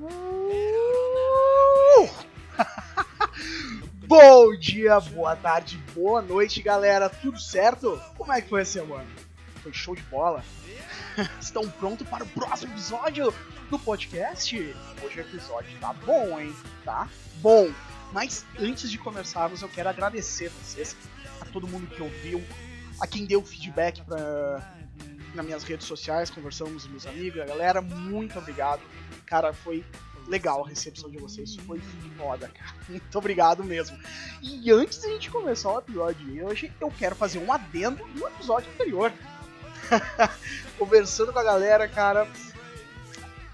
Bom dia, boa tarde, boa noite, galera. Tudo certo? Como é que foi a semana? Foi show de bola? Estão prontos para o próximo episódio do podcast? Hoje o episódio tá bom, hein? Tá bom. Mas antes de começarmos, eu quero agradecer vocês, a todo mundo que ouviu, a quem deu feedback pra, nas minhas redes sociais, conversamos com meus amigos, a galera, muito obrigado. Cara, foi legal a recepção de vocês, foi foda, cara. Muito obrigado mesmo. E antes de a gente começar o episódio de hoje, eu quero fazer um adendo do episódio anterior. Conversando com a galera, cara,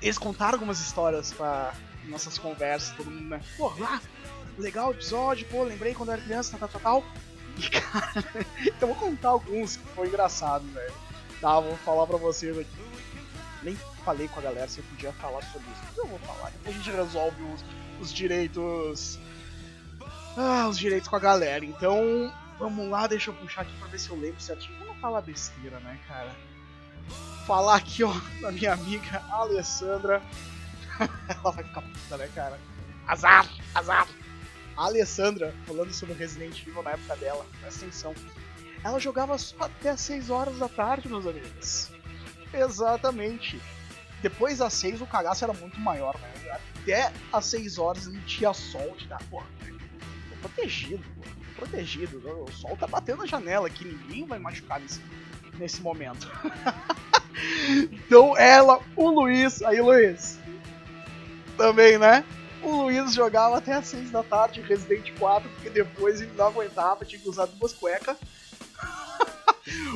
eles contaram algumas histórias pra nossas conversas, todo mundo, né? Pô, lá, legal o episódio, pô, lembrei quando eu era criança, tal, tal, tal. E, cara, eu vou contar alguns que foi engraçado, velho. Tá, vou falar pra vocês aqui. Nem falei com a galera se eu podia falar sobre isso. Eu vou falar, depois a gente resolve os, os direitos. Ah, os direitos com a galera. Então, vamos lá, deixa eu puxar aqui pra ver se eu lembro certinho. Vamos falar besteira, né, cara? Falar aqui, ó, da minha amiga Alessandra. Ela vai ficar puta, né, cara? Azar, azar. A Alessandra, falando sobre Resident Evil na época dela, presta atenção. Ela jogava só até as 6 horas da tarde, meus amigos. Exatamente. Depois das 6 o cagaço era muito maior, né? Até as 6 horas não tinha sol, tinha, pô, tô protegido, tô protegido. O sol tá batendo na janela aqui, ninguém vai machucar nesse, nesse momento. então ela, o Luiz, aí Luiz, também, né? O Luiz jogava até as 6 da tarde Resident 4, porque depois ele não aguentava, tinha que usar duas cuecas.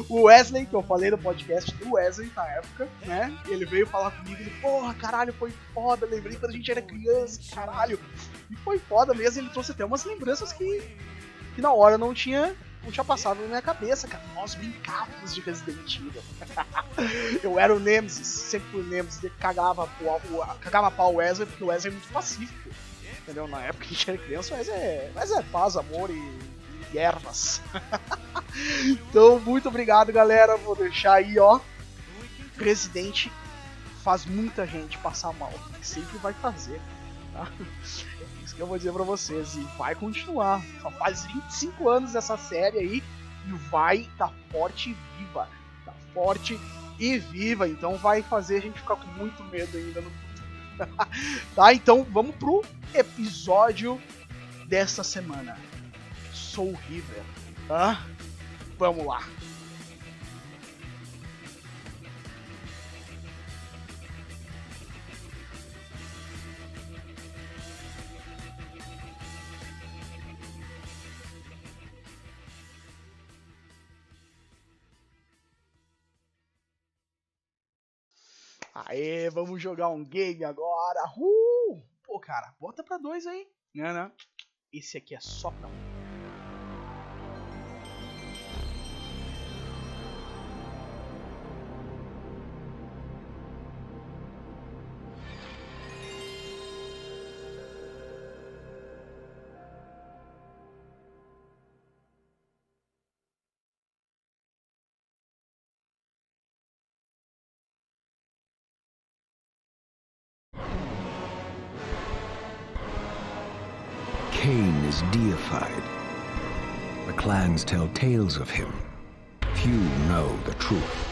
O Wesley, que eu falei no podcast do Wesley na época, né? Ele veio falar comigo, ele, porra, caralho, foi foda, lembrei quando a gente era criança, caralho. E foi foda mesmo, ele trouxe até umas lembranças que, que na hora não tinha, não tinha passado na minha cabeça, cara. Nós brincávamos de Resident Evil. eu era o Nemesis, sempre o Nemesis, cagava, o, cagava pau o Wesley, porque o Wesley é muito pacífico. Entendeu? Na época que a gente era criança, mas é, mas é paz, amor e e ervas. então, muito obrigado, galera. Vou deixar aí, ó. Resident faz muita gente passar mal. Sempre vai fazer, tá? É isso que eu vou dizer pra vocês. E vai continuar. Só faz 25 anos essa série aí. E vai tá forte e viva. Tá forte e viva. Então vai fazer a gente ficar com muito medo ainda no tá, então vamos pro episódio dessa semana. Soul River. Tá? Vamos lá. Aê, vamos jogar um game agora. Uh! Pô, cara, bota pra dois aí. Não, não. Esse aqui é só pra um. The clans tell tales of him. Few know the truth.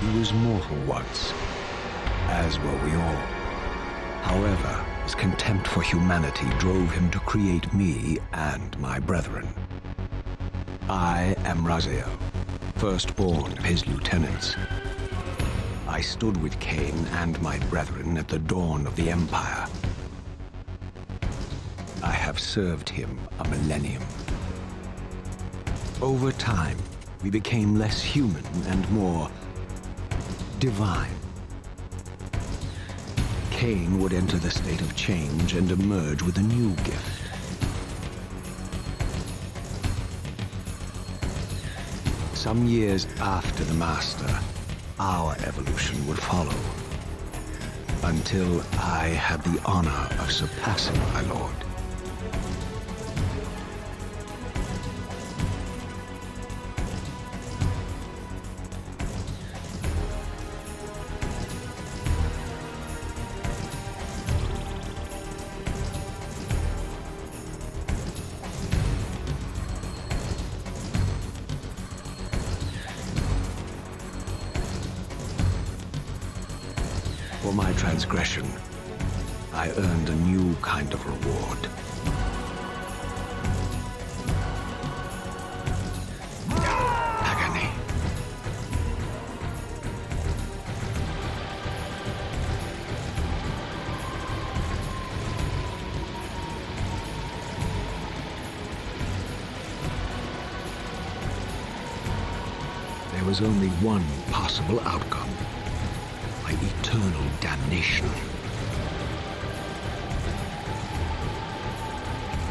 He was mortal once, as were we all. However, his contempt for humanity drove him to create me and my brethren. I am Raziel, firstborn of his lieutenants. I stood with Cain and my brethren at the dawn of the Empire. Served him a millennium. Over time, we became less human and more divine. Cain would enter the state of change and emerge with a new gift. Some years after the Master, our evolution would follow. Until I had the honor of surpassing my lord. For my transgression, I earned a new kind of reward. There was only one possible outcome. Damnation.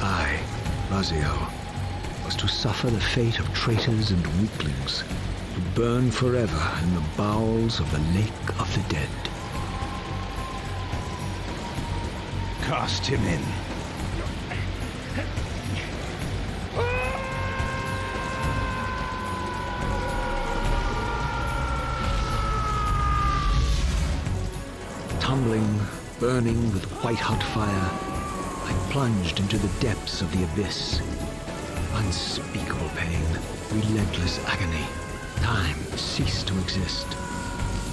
I, Raziel, was to suffer the fate of traitors and weaklings, to burn forever in the bowels of the Lake of the Dead. Cast him in. Tumbling, burning with white-hot fire, I plunged into the depths of the abyss. Unspeakable pain, relentless agony. Time ceased to exist.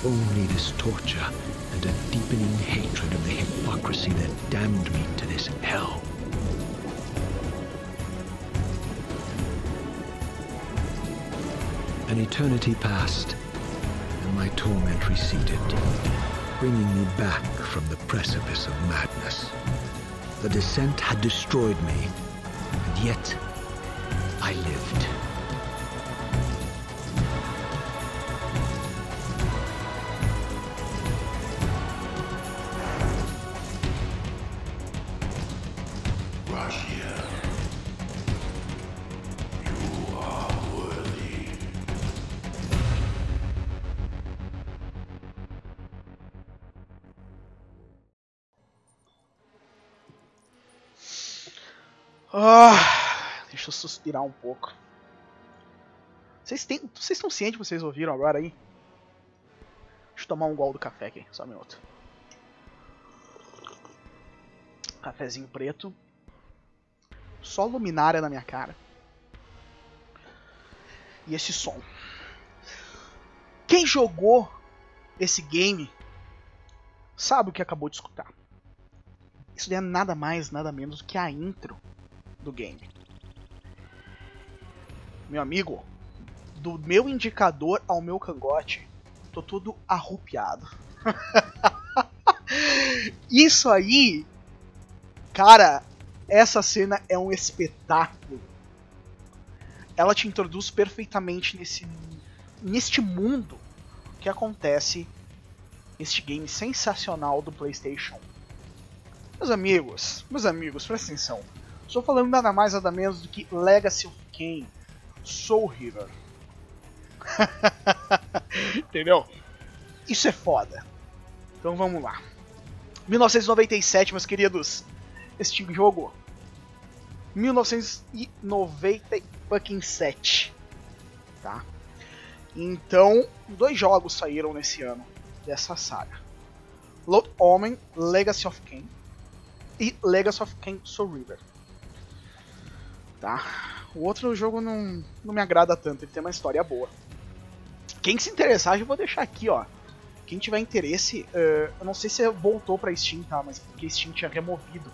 Only this torture and a deepening hatred of the hypocrisy that damned me to this hell. An eternity passed, and my torment receded, bringing me back from the precipice of madness. The descent had destroyed me, and yet I lived. Suspirar um pouco. Vocês, têm, vocês estão cientes que vocês ouviram agora aí? Deixa eu tomar um gol do café aqui, só um minuto. Cafezinho preto. Só luminária na minha cara. E esse som. Quem jogou esse game sabe o que acabou de escutar. Isso é nada mais, nada menos do que a intro do game. Meu amigo, do meu indicador ao meu cangote, tô todo arrupiado. Isso aí, cara, essa cena é um espetáculo. Ela te introduz perfeitamente nesse neste mundo que acontece neste game sensacional do PlayStation. Meus amigos, meus amigos, presta atenção. Estou falando nada mais nada menos do que Legacy of Kain, Soul River. Entendeu? Isso é foda. Então vamos lá. 1997, meus queridos. Este jogo. 1997. Tá? Então, dois jogos saíram nesse ano dessa saga. Blood Omen Legacy of Kain e Legacy of Kain Soul River. Tá? O outro jogo não, não me agrada tanto, ele tem uma história boa. Quem se interessar, eu vou deixar aqui, ó. Quem tiver interesse, uh, eu não sei se voltou pra Steam, tá? Mas porque Steam tinha removido.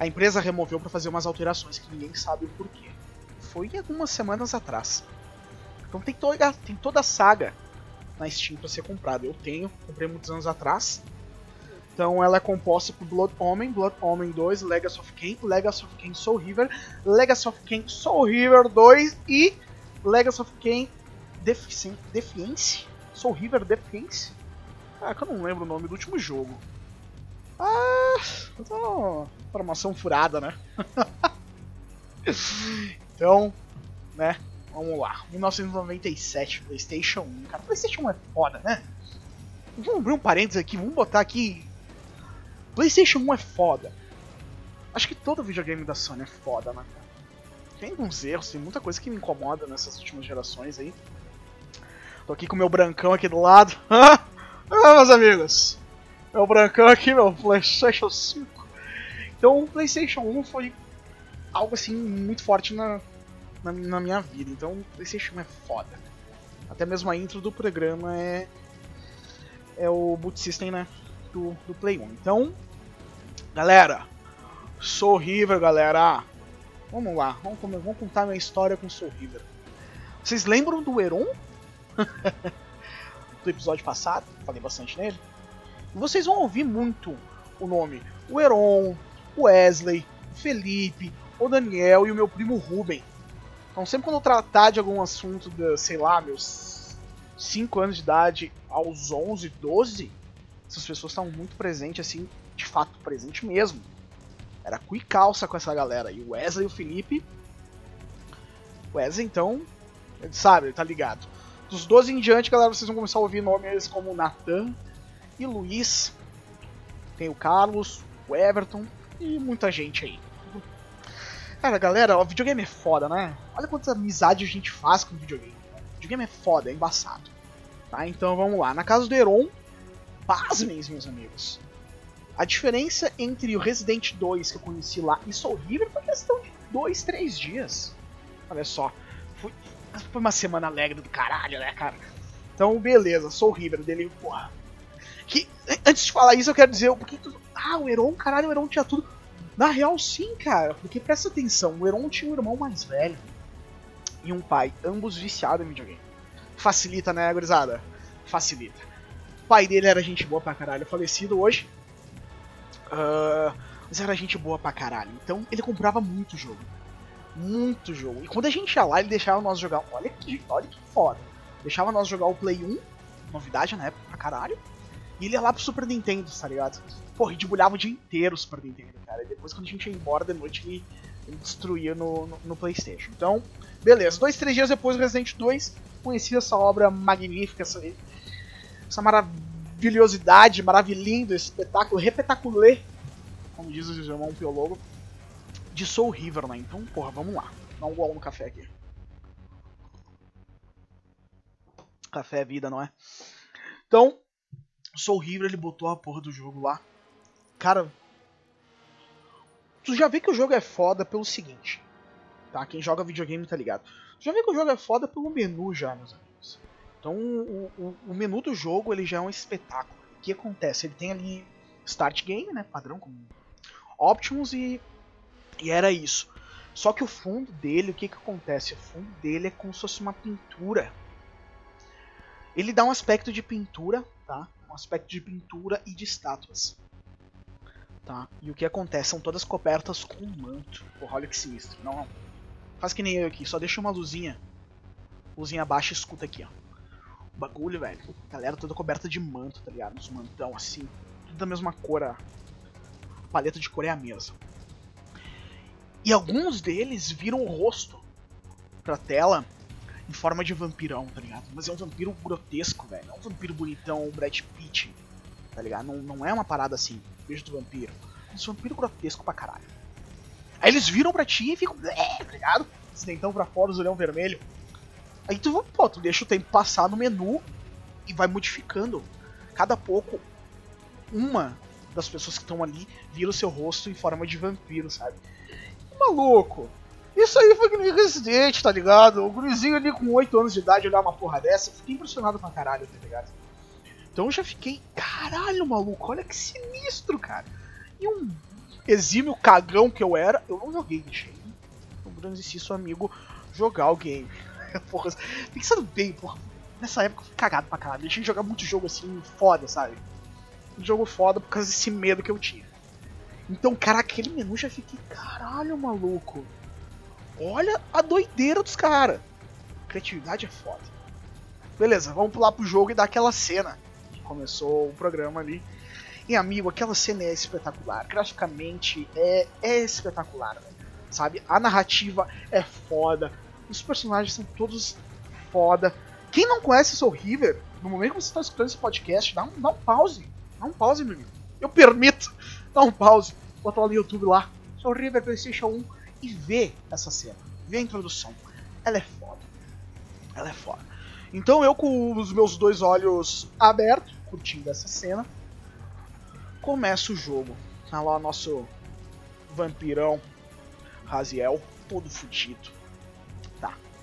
A empresa removeu para fazer umas alterações que ninguém sabe o porquê. Foi algumas semanas atrás. Então tem toda, tem toda a saga na Steam para ser comprada. Eu tenho, comprei muitos anos atrás. Então ela é composta por Blood Omen, Blood Omen 2, Legacy of Kain, Legacy of Kain Soul River, Legacy of Kain Soul River 2 e Legacy of Kain Defiance? Soul River Defiance? Ah, que eu não lembro o nome do último jogo. Ah, então, formação furada, né? então, né? Vamos lá. 1997, PlayStation 1. Cara, PlayStation 1 é foda, né? Vamos abrir um parênteses aqui, vamos botar aqui. PlayStation 1 é foda. Acho que todo videogame da Sony é foda, né? Tem alguns erros, tem muita coisa que me incomoda nessas últimas gerações aí. Tô aqui com o meu brancão aqui do lado. ah, meus amigos! Meu brancão aqui, meu PlayStation 5. Então, o PlayStation 1 foi algo assim muito forte na, na, na minha vida. Então, o PlayStation 1 é foda. Até mesmo a intro do programa é é o boot system, né? Do, do Play 1. Então, galera, Soul River, galera. Vamos lá, vamos, vamos contar minha história com Soul River. Vocês lembram do Heron? do episódio passado, falei bastante nele. Vocês vão ouvir muito o nome. O Heron, o Wesley, o Felipe, o Daniel e o meu primo Ruben. Então sempre quando eu tratar de algum assunto de, sei lá, meus 5 anos de idade aos 11, 12, essas pessoas estavam muito presentes, assim, de fato presente mesmo. Era cu e calça com essa galera. E o Wesley e o Felipe. Wesley, então, ele sabe, ele tá ligado. Dos 12 em diante, galera, vocês vão começar a ouvir nomes como Nathan e Luiz. Tem o Carlos, o Everton e muita gente aí. Cara, galera, o videogame é foda, né? Olha quantas amizades a gente faz com o videogame. O videogame é foda, é embaçado. Tá, então vamos lá. Na casa do Heron, pasmem, meus amigos. A diferença entre o Resident 2 que eu conheci lá e Soul River foi questão de 2, 3 dias. Olha só. Foi, foi uma semana alegre do caralho, né, cara? Então, beleza, Soul River dele, porra. Que, antes de falar isso, eu quero dizer, porque tu, ah, o Heron, caralho, o Heron tinha tudo. Na real, sim, cara, porque presta atenção, o Heron tinha um irmão mais velho e um pai, ambos viciados em videogame. Facilita, né, gurizada? Facilita. Pai dele era gente boa pra caralho, falecido hoje. Uh, mas era gente boa pra caralho. Então ele comprava muito jogo. Muito jogo. E quando a gente ia lá, ele deixava nós jogar. Olha que, olha que foda. Deixava nós jogar o Play 1, novidade na época pra caralho. E ele ia lá pro Super Nintendo, tá ligado? Porra, gente bulhava o dia inteiro o Super Nintendo, cara. E depois quando a gente ia embora de noite, ele, ele destruía no, no, no, Playstation. Então, beleza. Dois, três dias depois Resident 2, conheci essa obra magnífica, essa, essa maravilhosidade, maravilhindo, esse espetáculo, repetaculê, como diz o irmão Piologo, de Soul River, né? Então, porra, vamos lá. Dá um gol no café aqui. Café é vida, não é? Então, Soul River ele botou a porra do jogo lá. Cara, tu já vê que o jogo é foda pelo seguinte, tá? Quem joga videogame tá ligado. Tu já vê que o jogo é foda pelo menu já, meus amigos. Então, o, o, o menu do jogo ele já é um espetáculo. O que acontece? Ele tem ali Start Game, né? Padrão com Options e, e era isso. Só que o fundo dele, o que que acontece? O fundo dele é como se fosse uma pintura. Ele dá um aspecto de pintura, tá? um aspecto de pintura e de estátuas. Tá? E o que acontece? São todas cobertas com um manto. Olha que sinistro. Não, não. Faz que nem eu aqui, só deixa uma luzinha. Luzinha baixa e escuta aqui, ó. O bagulho, velho. Galera toda coberta de manto, tá ligado? Uns mantão assim. Tudo da mesma cor, a paleta de cor é a mesma. E alguns deles viram o rosto pra tela em forma de vampirão, tá ligado? Mas é um vampiro grotesco, velho. Não é um vampiro bonitão, Brad Pitt, tá ligado? Não, não é uma parada assim, beijo do vampiro. É um vampiro grotesco pra caralho. Aí eles viram pra ti e ficam, é, tá ligado? Esse dentão pra fora, os olhão vermelho. Aí tu, pô, tu deixa o tempo passar no menu e vai modificando. Cada pouco, uma das pessoas que estão ali vira o seu rosto em forma de vampiro, sabe? Que maluco! Isso aí foi que nem Resident, tá ligado? O gurizinho ali com 8 anos de idade olhar uma porra dessa, fiquei impressionado pra caralho, tá ligado? Então eu já fiquei, caralho, maluco, olha que sinistro, cara. E um exímio cagão que eu era, eu não joguei, deixei um grandíssimo amigo jogar o game. Porra, pensando bem, porra, nessa época eu fui cagado pra caralho. Deixei de jogar muito jogo assim, foda, sabe? Jogo foda por causa desse medo que eu tinha. Então, cara, aquele menu já fiquei, caralho, maluco. Olha a doideira dos caras. Criatividade é foda. Beleza, vamos pular pro jogo e dar aquela cena que começou o programa ali. E amigo, aquela cena é espetacular. Graficamente é, é espetacular, sabe? A narrativa é foda. Os personagens são todos foda. Quem não conhece Soul River, no momento que você está escutando esse podcast, dá um, dá um pause. Dá um pause, meu amigo. Eu permito. Dá um pause. Bota lá no YouTube lá. Soul River PlayStation 1 e vê essa cena, vê a introdução. Ela é foda. Ela é foda. Então eu com os meus dois olhos abertos, curtindo essa cena, começa o jogo. Tá lá nosso vampirão Raziel, todo fudido.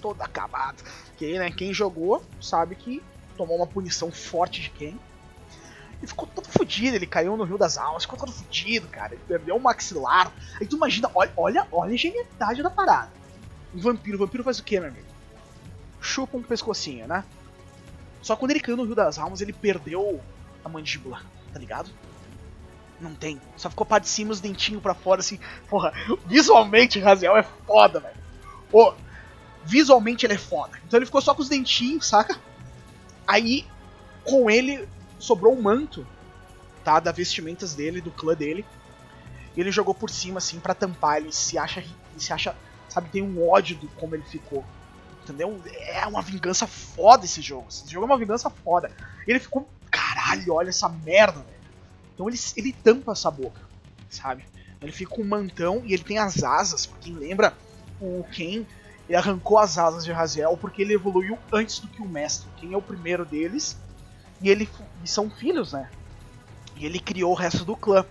Todo acabado. Quem, né, quem jogou sabe que tomou uma punição forte de quem? Ele ficou todo fudido, ele caiu no Rio das Almas, ficou todo fudido, cara. Ele perdeu o maxilar. Aí tu imagina, olha, olha, olha a genialidade da parada. Um vampiro, o vampiro faz o quê, meu amigo? Chupa um pescocinho, né? Só quando ele caiu no Rio das Almas, ele perdeu a mandíbula, tá ligado? Não tem. Só ficou parte de cima os dentinhos pra fora, assim. Porra, visualmente Raziel é foda, velho. Ô, visualmente ele é foda. Então ele ficou só com os dentinhos, saca? Aí, com ele, sobrou um manto, tá? Da vestimentas dele, do clã dele. E ele jogou por cima, assim, para tampar. Ele se acha. Ele se acha. Sabe, tem um ódio de como ele ficou. Entendeu? É uma vingança foda esse jogo. Esse jogo é uma vingança foda. Ele ficou. Caralho, olha essa merda, velho. Então ele, ele tampa essa boca, sabe? Ele fica com um mantão e ele tem as asas. Pra quem lembra, o Ken ele arrancou as asas de Raziel porque ele evoluiu antes do que o mestre. Quem é o primeiro deles? E ele e são filhos, né? E ele criou o resto do clã.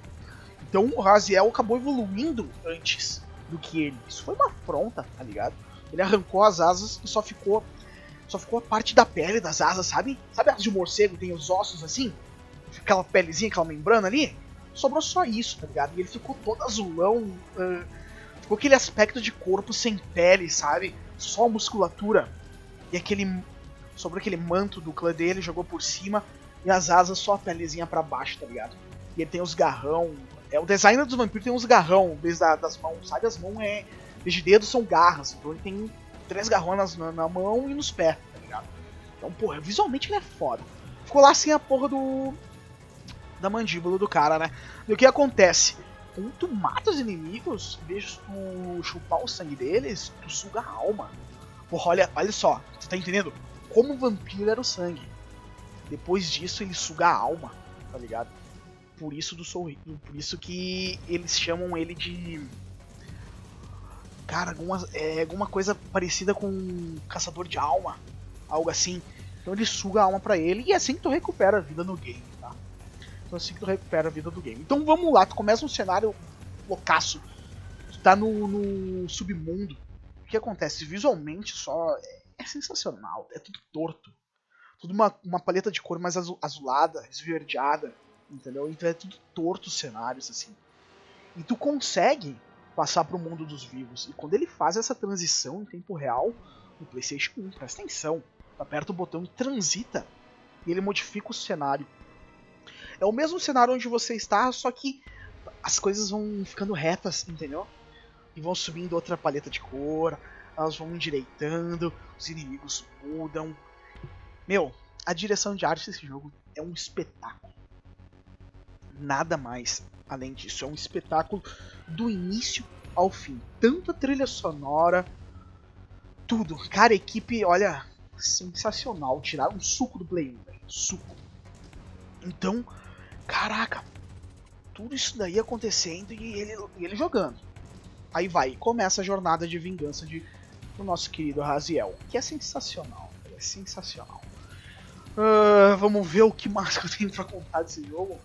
Então o Raziel acabou evoluindo antes do que ele. Isso foi uma afronta, tá ligado? Ele arrancou as asas e só ficou só ficou a parte da pele das asas, sabe? Sabe as de morcego tem os ossos assim? Aquela pelezinha, aquela membrana ali? Sobrou só isso, tá ligado? E ele ficou todo azulão, uh, ficou aquele aspecto de corpo sem pele, sabe? Só musculatura. E aquele sobrou aquele manto do clã dele, jogou por cima e as asas só a pelezinha para baixo, tá ligado? E ele tem os garrão. É o designer dos vampiros tem uns garrão, desde da, das mãos, sabe? As mãos é de dedos são garras, então ele tem três garronas na, na mão e nos pés, tá ligado? Então, porra, visualmente ele é foda. Ficou lá sem a porra do. da mandíbula do cara, né? E o que acontece? Quando tu mata os inimigos, de tu chupar o sangue deles, tu suga a alma. Porra, olha, olha só, tu tá entendendo? Como o vampiro era o sangue. Depois disso ele suga a alma, tá ligado? Por isso do sorriso. Por isso que eles chamam ele de cara, alguma, é, alguma coisa parecida com um caçador de alma, algo assim. Então ele suga a alma para ele e é assim que tu recupera a vida no game? Então assim que tu recupera a vida do game. Então vamos lá, tu começa um cenário loucaço. Tu tá no, no submundo. O que acontece? Visualmente só é, é sensacional, é tudo torto. Tudo uma, uma paleta de cor mais azulada, esverdeada, entendeu? Então é tudo torto os cenários, assim. E tu consegue passar para o mundo dos vivos. E quando ele faz essa transição em tempo real no PlayStation 1, presta atenção, aperta o botão e transita e ele modifica o cenário. É o mesmo cenário onde você está, só que as coisas vão ficando retas, entendeu? E vão subindo outra paleta de cor, elas vão endireitando, os inimigos mudam. Meu, a direção de arte desse jogo é um espetáculo. Nada mais além disso. É um espetáculo do início ao fim. Tanto a trilha sonora, tudo. Cara, a equipe, olha, sensacional. Tiraram um suco do Play 1, velho. Suco. Então, caraca, tudo isso daí acontecendo e ele, e ele jogando. Aí vai, começa a jornada de vingança de, do nosso querido Raziel, que é sensacional, é sensacional. Uh, vamos ver o que mais que eu tenho pra contar desse jogo.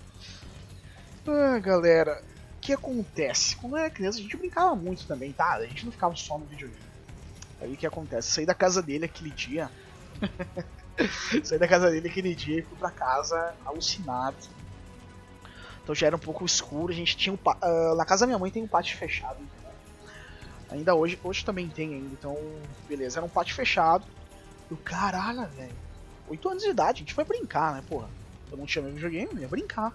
Ah, galera, o que acontece? Quando eu era criança a gente brincava muito também, tá? A gente não ficava só no videogame. Aí o que acontece? Saí da casa dele aquele dia. Saí da casa dele aquele dia e fui pra casa alucinado. Então já era um pouco escuro, a gente tinha um. Uh, na casa da minha mãe tem um pátio fechado. Ainda hoje, hoje também tem ainda, então beleza, era um pátio fechado. E o caralho, velho. 8 anos de idade, a gente foi brincar, né, porra? Eu não tinha meu videogame, ia brincar.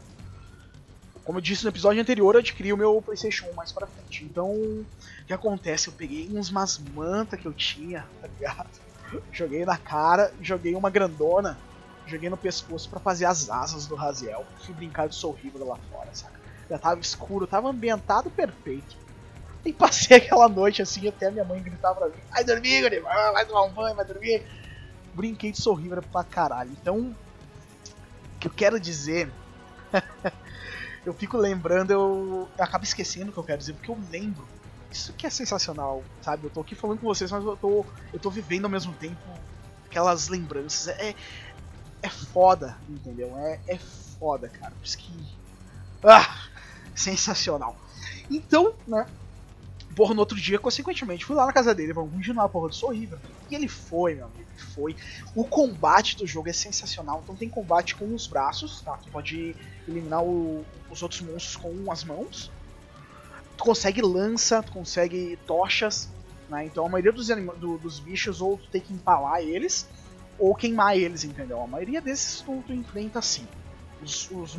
Como eu disse no episódio anterior, eu adquiri o meu PlayStation 1 mais pra frente. Então, o que acontece? Eu peguei uns umas mantas que eu tinha, tá ligado? Joguei na cara, joguei uma grandona, joguei no pescoço para fazer as asas do Raziel. Fui brincar de sorriso lá fora, saca? Já tava escuro, tava ambientado perfeito. E passei aquela noite assim, até minha mãe gritava pra mim: Vai dormir, Guri, vai tomar um banho, vai dormir. Brinquei de sorriso pra caralho. Então, o que eu quero dizer eu fico lembrando, eu, eu acabo esquecendo o que eu quero dizer, porque eu lembro. Isso que é sensacional, sabe? Eu tô aqui falando com vocês, mas eu tô, eu tô vivendo ao mesmo tempo aquelas lembranças. É, é foda, entendeu? É, é foda, cara. Por isso que. Ah! Sensacional. Então, né? porra, no outro dia, consequentemente, fui lá na casa dele, vamos continuar a porra do Soul River. E ele foi, meu amigo, ele foi. O combate do jogo é sensacional. Então tem combate com os braços, tá? Tu pode eliminar o- os outros monstros com as mãos. Tu consegue lança, tu consegue tochas, né? Então a maioria dos, anima- do- dos bichos ou tu tem que empalar eles, ou queimar eles, entendeu? A maioria desses tu, tu enfrenta assim. Os, os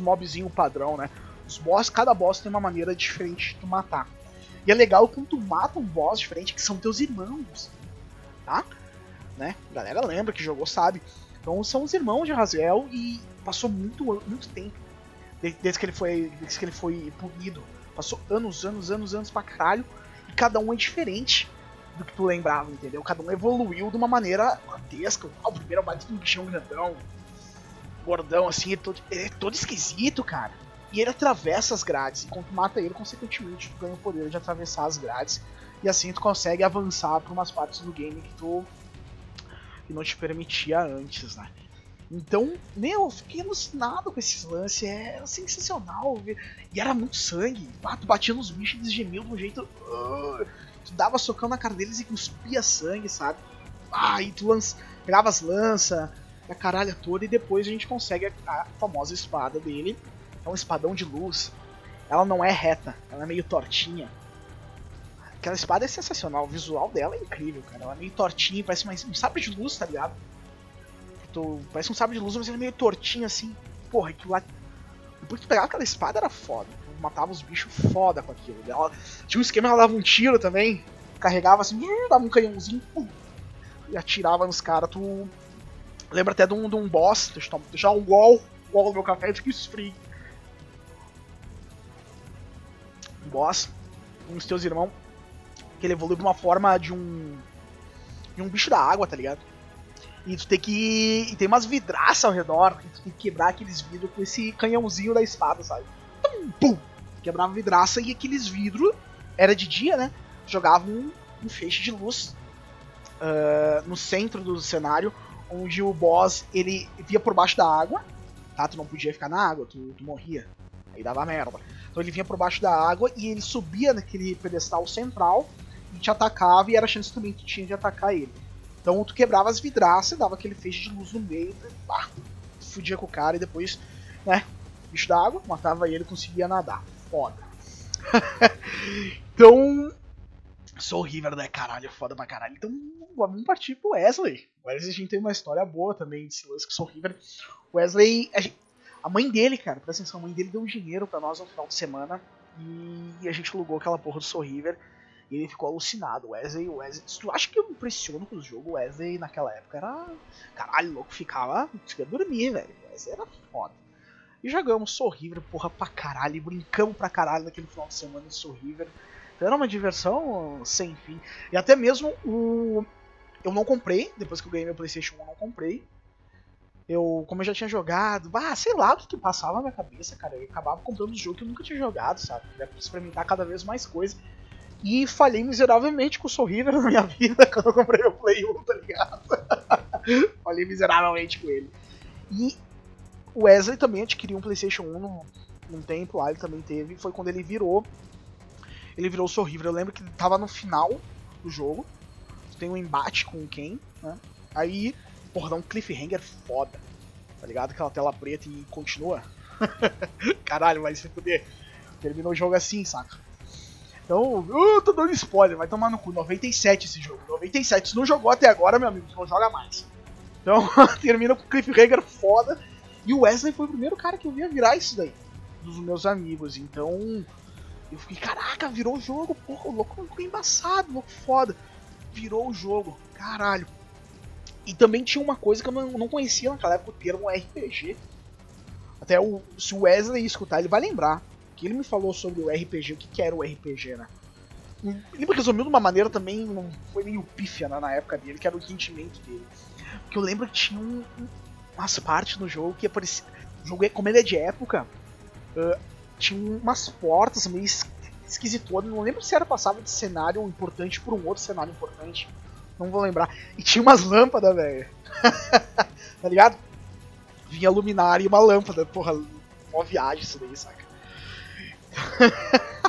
padrão, né? Os boss, cada boss tem uma maneira diferente de tu matar. E é legal quando tu mata um boss diferente, que são teus irmãos. Tá? Né? A galera lembra que jogou, sabe. Então são os irmãos de Raziel e passou muito, muito tempo de- desde que ele foi, desde que ele foi punido. Passou anos, anos, anos, anos pra caralho. E cada um é diferente do que tu lembrava, entendeu? Cada um evoluiu de uma maneira grotesca. O primeiro bate um bichão grandão, gordão assim, ele é todo, ele é todo esquisito, cara. E ele atravessa as grades. E quando tu mata ele, consequentemente, tu ganha o poder de atravessar as grades. E assim tu consegue avançar por umas partes do game que tu que não te permitia antes, né? Então, meu, eu fiquei alucinado com esses lances, é sensacional. ver. E era muito sangue. Ah, tu batia nos bichos e eles gemiam de um jeito. Tu dava socão na cara deles e cuspia sangue, sabe? Ah, e tu lança, pegava as lanças, a caralha toda, e depois a gente consegue a, a famosa espada dele. É um espadão de luz. Ela não é reta, ela é meio tortinha. Aquela espada é sensacional, o visual dela é incrível, cara. Ela é meio tortinha, parece mais um sabre de luz, tá ligado? Parece um sabre de luz, mas ele é meio tortinho assim. Porra, aquilo lá. Depois que tu pegava aquela espada era foda. Matava os bichos foda com aquilo. Ela, tinha um esquema, ela dava um tiro também. Carregava assim, dava um canhãozinho pum, e atirava nos caras. Tu lembra até de um, de um boss, deixa eu deixar um gol, gol no meu café, fica esfrio. Um boss, um dos teus irmãos, que ele evolui de uma forma de um. de um bicho da água, tá ligado? E tu tem que. E tem umas vidraças ao redor, e tu tem que quebrar aqueles vidros com esse canhãozinho da espada, sabe? Pum, pum! Quebrava vidraça e aqueles vidros, era de dia, né? Jogava um, um feixe de luz ah, no centro do cenário, onde o boss ele via por baixo da água, tá? Tu não podia ficar na água, tu, tu morria. Aí dava merda. Então ele vinha por baixo da água e ele subia naquele pedestal central e te atacava e era a chance também que tinha de atacar ele. Então tu quebrava as vidraças, dava aquele feixe de luz no meio, pá, fudia com o cara e depois, né, bicho d'água, matava ele conseguia nadar. Foda. então, Soul River, né, caralho, foda pra caralho. Então, vamos partir pro Wesley. O Wesley a gente tem uma história boa também desse lance com Soul River. Wesley, a, gente- a mãe dele, cara, presta atenção, a mãe dele deu um dinheiro pra nós no final de semana e a gente alugou aquela porra do Soul River. E ele ficou alucinado. O Wesley, o Wesley. Se tu acha que eu me impressiono com o jogo, o Wesley naquela época era. Caralho, louco, ficava. Conseguia dormir, velho. O Wesley era foda. E jogamos Soul River, porra, pra caralho. E brincamos pra caralho naquele final de semana em Soul River. Então era uma diversão sem fim. E até mesmo o. Eu não comprei, depois que eu ganhei meu PlayStation 1, eu não comprei. Eu, como eu já tinha jogado, ah, sei lá o que, passava na minha cabeça, cara. Eu acabava comprando um jogo que eu nunca tinha jogado, sabe? Pra experimentar cada vez mais coisa. E falhei miseravelmente com o Soul River na minha vida quando eu comprei meu Play 1, tá ligado? falhei miseravelmente com ele. E o Wesley também adquiriu um PlayStation 1 num, num tempo lá, ele também teve. Foi quando ele virou. Ele virou o Soul River. Eu lembro que ele tava no final do jogo. Tem um embate com o Ken, né? Aí, porra, dá um cliffhanger foda. Tá ligado? Aquela tela preta e continua. Caralho, vai se fuder. Termina o jogo assim, saca? Então, eu tô dando spoiler, vai tomar no cu. 97 esse jogo. 97. Se não jogou até agora, meu amigo, não joga mais. Então, termina com cliffhanger foda. E o Wesley foi o primeiro cara que eu via virar isso daí. Dos meus amigos. Então, eu fiquei, caraca, virou o jogo. Porra, o louco ficou embaçado, louco foda. Virou o jogo, caralho. E também tinha uma coisa que eu não, não conhecia naquela época, o termo RPG. Até o, se o Wesley escutar, ele vai lembrar que ele me falou sobre o RPG, o que, que era o RPG, né? Ele me resumiu de uma maneira também, não foi meio pífia né, na época dele, que era o sentimento dele. Porque eu lembro que tinha um- umas partes no jogo que aparecia. O jogo, é- como ele é de época, ah, tinha umas portas meio es- esquisitonas. Não lembro se era passava de cenário importante por um outro cenário importante. Não vou lembrar. E tinha umas lâmpadas, velho. tá ligado? Vinha luminária e uma lâmpada. Porra, uma viagem isso daí, saca?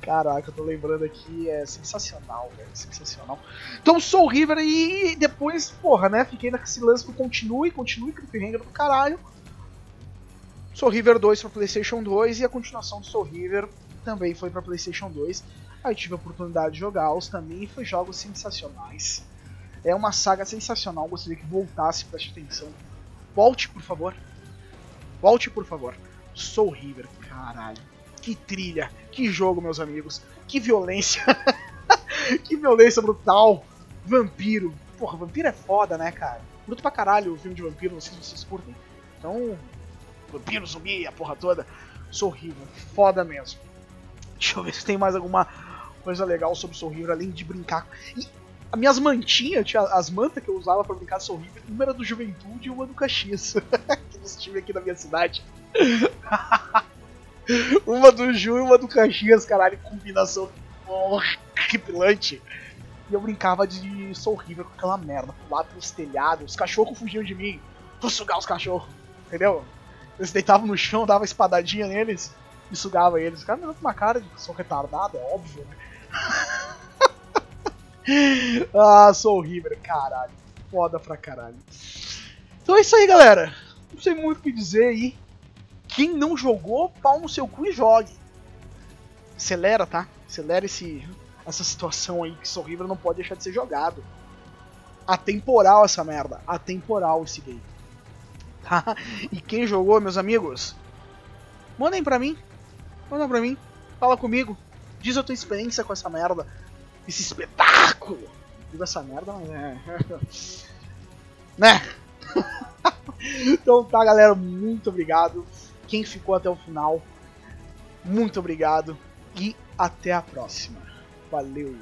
Caraca, eu tô lembrando aqui, é sensacional, velho, sensacional. Então, Soul River e depois, porra, né, fiquei nesse lance do continue, continue, cliffhanger do caralho. Soul River 2 pra Playstation 2 e a continuação do Soul River também foi pra Playstation 2. Aí tive a oportunidade de jogá-los também e foi jogos sensacionais. É uma saga sensacional, gostaria que voltasse, preste atenção. Volte, por favor. Volte, por favor. Soul River, caralho. Que trilha, que jogo, meus amigos. Que violência. que violência brutal. Vampiro. Porra, vampiro é foda, né, cara? Bruto pra caralho o filme de vampiro, não sei se vocês curtem. Então, vampiro, zumbi, a porra toda. Soul River, foda mesmo. Deixa eu ver se tem mais alguma coisa legal sobre Soul além de brincar. E as minhas mantinhas, tinha as mantas que eu usava para brincar Soul River, uma era do Juventude e uma do Caxias. que eles tinham aqui na minha cidade. uma do Ju e uma do Caxias, caralho, combinação horripilante. E eu brincava de Soul River com aquela merda, pular pelos telhados, os cachorros fugiam de mim, vou sugar os cachorros, entendeu? Eles deitavam no chão, dava espadadinha neles e sugava eles. Os caras me com uma cara de sou retardado, é óbvio, né? ah, Soul River, caralho. Foda pra caralho. Então é isso aí, galera. Não sei muito o que dizer aí. Quem não jogou, pau no seu cu e jogue. Acelera, tá? Acelera esse, essa situação aí que Soul River não pode deixar de ser jogado. Atemporal essa merda. Atemporal esse game. Tá? E quem jogou, meus amigos, mandem pra mim. Manda pra mim. Fala comigo. Diz a tua experiência com essa merda. Esse espetáculo. Digo essa merda, mas é. né? então tá, galera. Muito obrigado quem ficou até o final, muito obrigado e até a próxima. Valeu!